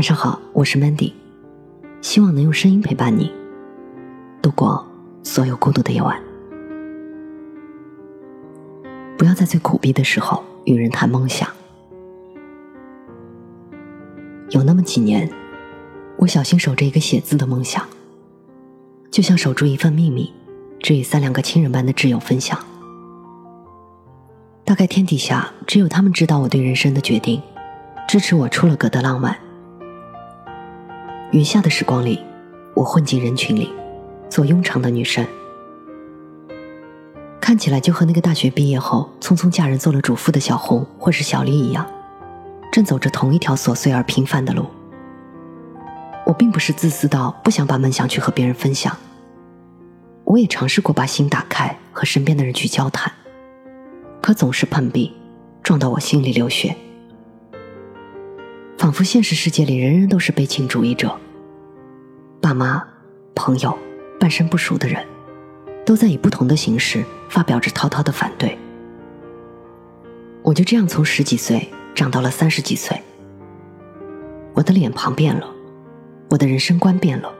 晚上好，我是 Mandy，希望能用声音陪伴你度过所有孤独的夜晚。不要在最苦逼的时候与人谈梦想。有那么几年，我小心守着一个写字的梦想，就像守住一份秘密，只与三两个亲人般的挚友分享。大概天底下只有他们知道我对人生的决定，支持我出了格的浪漫。余下的时光里，我混进人群里，做庸常的女生。看起来就和那个大学毕业后匆匆嫁人做了主妇的小红或是小丽一样，正走着同一条琐碎而平凡的路。我并不是自私到不想把梦想去和别人分享，我也尝试过把心打开和身边的人去交谈，可总是碰壁，撞到我心里流血。仿佛现实世界里人人都是悲情主义者，爸妈、朋友、半生不熟的人。都在以不同的形式发表着滔滔的反对。我就这样从十几岁长到了三十几岁，我的脸庞变了，我的人生观变了，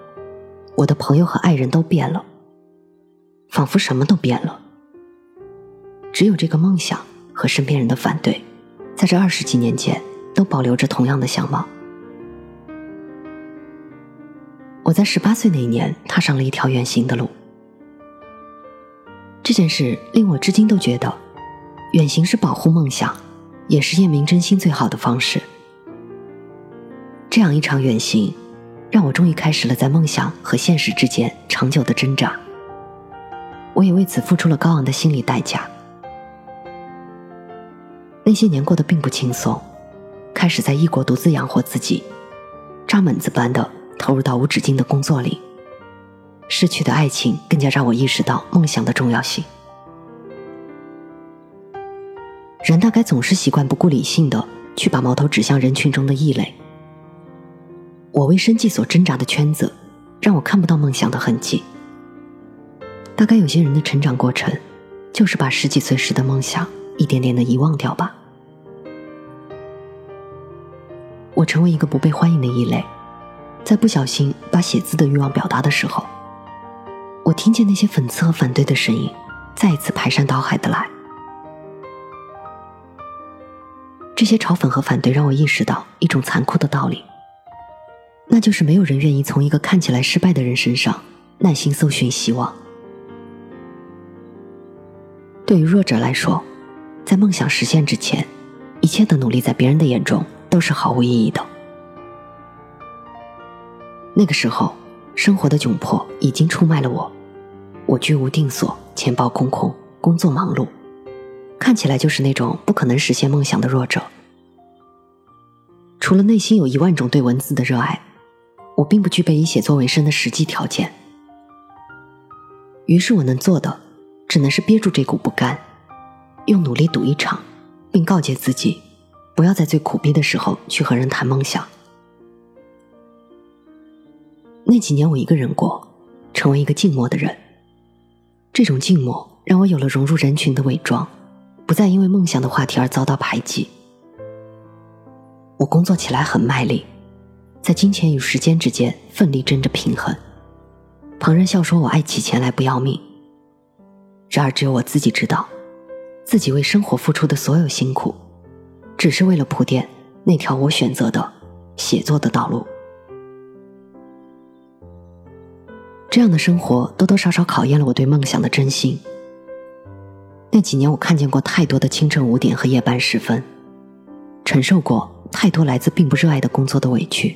我的朋友和爱人都变了，仿佛什么都变了。只有这个梦想和身边人的反对，在这二十几年间都保留着同样的相貌。我在十八岁那一年踏上了一条远行的路。这件事令我至今都觉得，远行是保护梦想，也是验明真心最好的方式。这样一场远行，让我终于开始了在梦想和现实之间长久的挣扎。我也为此付出了高昂的心理代价。那些年过得并不轻松，开始在异国独自养活自己，扎猛子般的投入到无止境的工作里。失去的爱情更加让我意识到梦想的重要性。人大概总是习惯不顾理性的去把矛头指向人群中的异类。我为生计所挣扎的圈子，让我看不到梦想的痕迹。大概有些人的成长过程，就是把十几岁时的梦想一点点的遗忘掉吧。成为一个不被欢迎的异类，在不小心把写字的欲望表达的时候。我听见那些讽刺和反对的声音，再一次排山倒海的来。这些嘲讽和反对让我意识到一种残酷的道理，那就是没有人愿意从一个看起来失败的人身上耐心搜寻希望。对于弱者来说，在梦想实现之前，一切的努力在别人的眼中都是毫无意义的。那个时候。生活的窘迫已经出卖了我，我居无定所，钱包空空，工作忙碌，看起来就是那种不可能实现梦想的弱者。除了内心有一万种对文字的热爱，我并不具备以写作为生的实际条件。于是我能做的，只能是憋住这股不甘，用努力赌一场，并告诫自己，不要在最苦逼的时候去和人谈梦想。那几年我一个人过，成为一个静默的人。这种静默让我有了融入人群的伪装，不再因为梦想的话题而遭到排挤。我工作起来很卖力，在金钱与时间之间奋力争着平衡。旁人笑说我爱起钱来不要命，然而只有我自己知道，自己为生活付出的所有辛苦，只是为了铺垫那条我选择的写作的道路。这样的生活多多少少考验了我对梦想的真心。那几年，我看见过太多的清晨五点和夜班时分，承受过太多来自并不热爱的工作的委屈。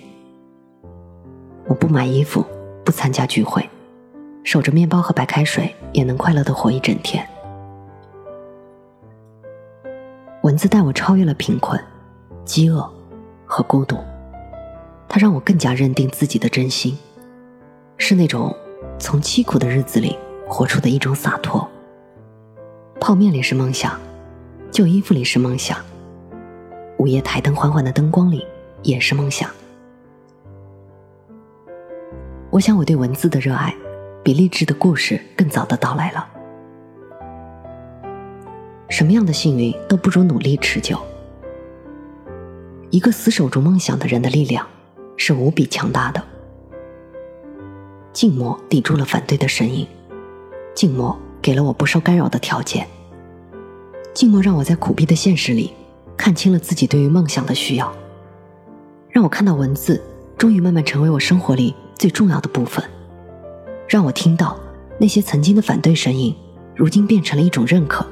我不买衣服，不参加聚会，守着面包和白开水也能快乐的活一整天。文字带我超越了贫困、饥饿和孤独，它让我更加认定自己的真心，是那种。从凄苦的日子里活出的一种洒脱。泡面里是梦想，旧衣服里是梦想，午夜台灯缓缓的灯光里也是梦想。我想，我对文字的热爱，比励志的故事更早的到来了。什么样的幸运都不如努力持久。一个死守住梦想的人的力量，是无比强大的。静默抵住了反对的声音，静默给了我不受干扰的条件，静默让我在苦逼的现实里看清了自己对于梦想的需要，让我看到文字终于慢慢成为我生活里最重要的部分，让我听到那些曾经的反对声音，如今变成了一种认可。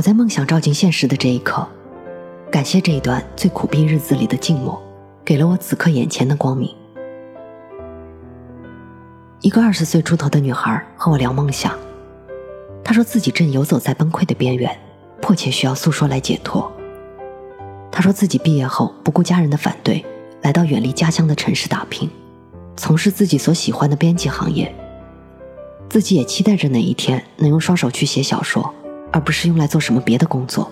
我在梦想照进现实的这一刻，感谢这一段最苦逼日子里的静默，给了我此刻眼前的光明。一个二十岁出头的女孩和我聊梦想，她说自己正游走在崩溃的边缘，迫切需要诉说来解脱。她说自己毕业后不顾家人的反对，来到远离家乡的城市打拼，从事自己所喜欢的编辑行业。自己也期待着哪一天能用双手去写小说。而不是用来做什么别的工作。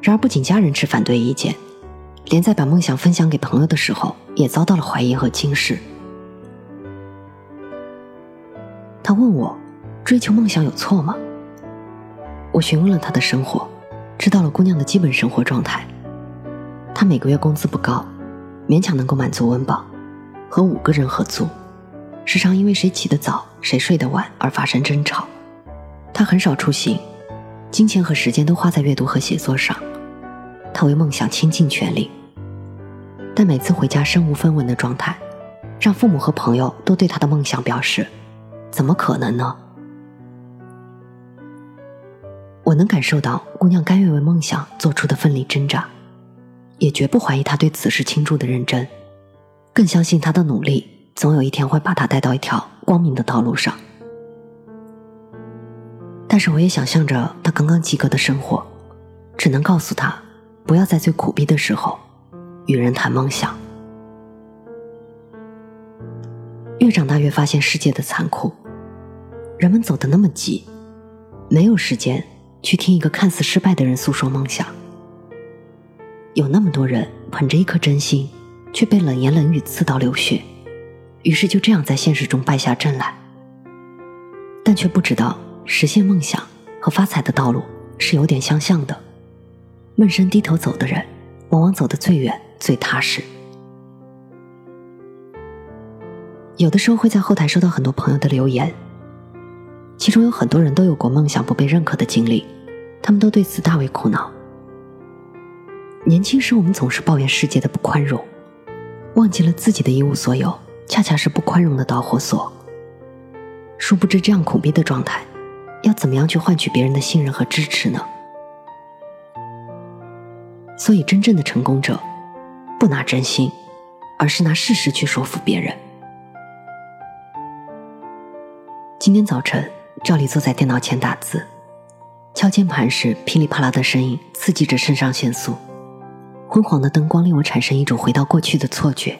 然而，不仅家人持反对意见，连在把梦想分享给朋友的时候，也遭到了怀疑和轻视。他问我：“追求梦想有错吗？”我询问了他的生活，知道了姑娘的基本生活状态。她每个月工资不高，勉强能够满足温饱，和五个人合租，时常因为谁起得早、谁睡得晚而发生争吵。他很少出行，金钱和时间都花在阅读和写作上。他为梦想倾尽全力，但每次回家身无分文的状态，让父母和朋友都对他的梦想表示：“怎么可能呢？”我能感受到姑娘甘愿为梦想做出的奋力挣扎，也绝不怀疑她对此事倾注的认真，更相信她的努力总有一天会把她带到一条光明的道路上。但是我也想象着他刚刚及格的生活，只能告诉他，不要在最苦逼的时候与人谈梦想。越长大越发现世界的残酷，人们走得那么急，没有时间去听一个看似失败的人诉说梦想。有那么多人捧着一颗真心，却被冷言冷语刺到流血，于是就这样在现实中败下阵来，但却不知道。实现梦想和发财的道路是有点相像的，闷声低头走的人，往往走得最远最踏实。有的时候会在后台收到很多朋友的留言，其中有很多人都有过梦想不被认可的经历，他们都对此大为苦恼。年轻时我们总是抱怨世界的不宽容，忘记了自己的一无所有恰恰是不宽容的导火索。殊不知这样苦逼的状态。要怎么样去换取别人的信任和支持呢？所以，真正的成功者不拿真心，而是拿事实去说服别人。今天早晨，照例坐在电脑前打字，敲键盘时噼里啪啦的声音刺激着肾上腺素，昏黄的灯光令我产生一种回到过去的错觉。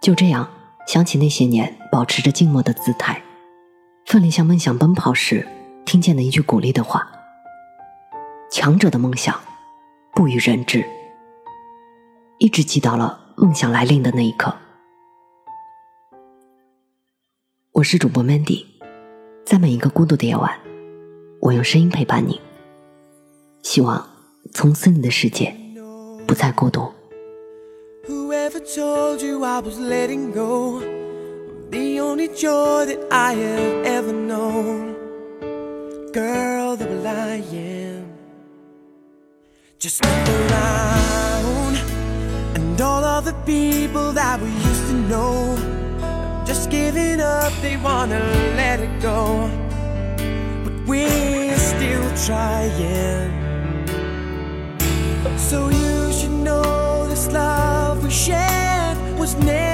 就这样，想起那些年保持着静默的姿态。奋力向梦想奔跑时，听见的一句鼓励的话：“强者的梦想不与人知。”一直记到了梦想来临的那一刻。我是主播 Mandy，在每一个孤独的夜晚，我用声音陪伴你。希望从此你的世界不再孤独。The only joy that I have ever known. Girl, the will I am. Just look around, and all of the people that we used to know, just giving up, they wanna let it go. But we're still trying. So you should know this love we shared was never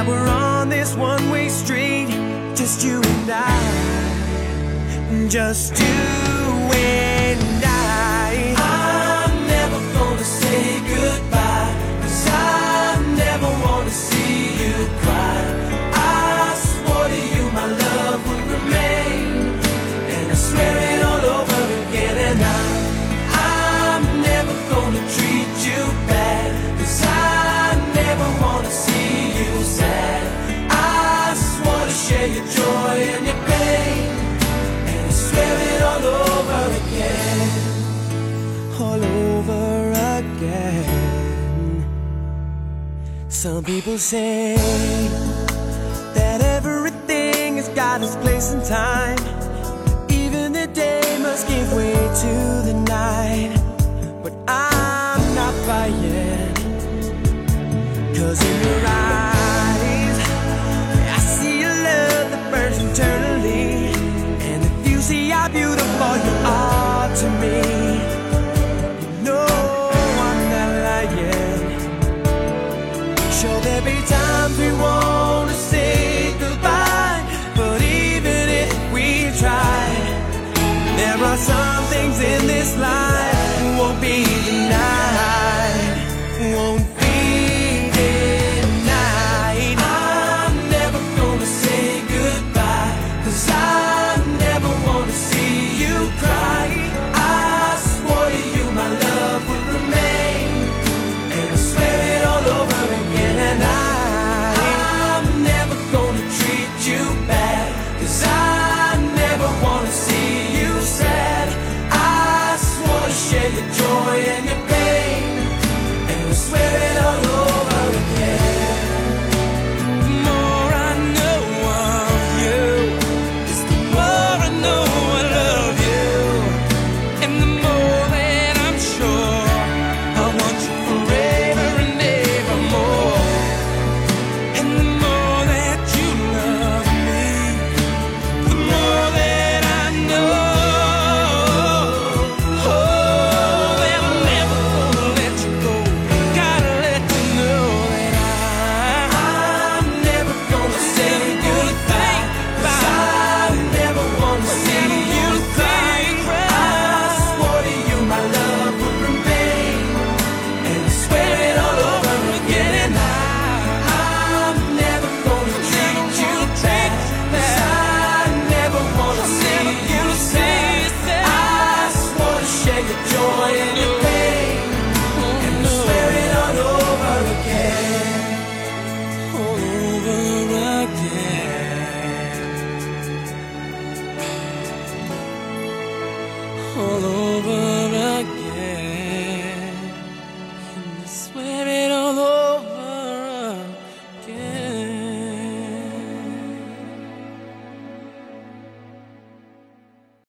I'm we're on this one-way street, just you and I, just you and I. Some people say that everything has got its place and time. Even the day must give way to the night. But I'm not buying. Cause in your eyes, I see a love that burns eternally. And if you see how beautiful you are to me, some things in this life won't be denied.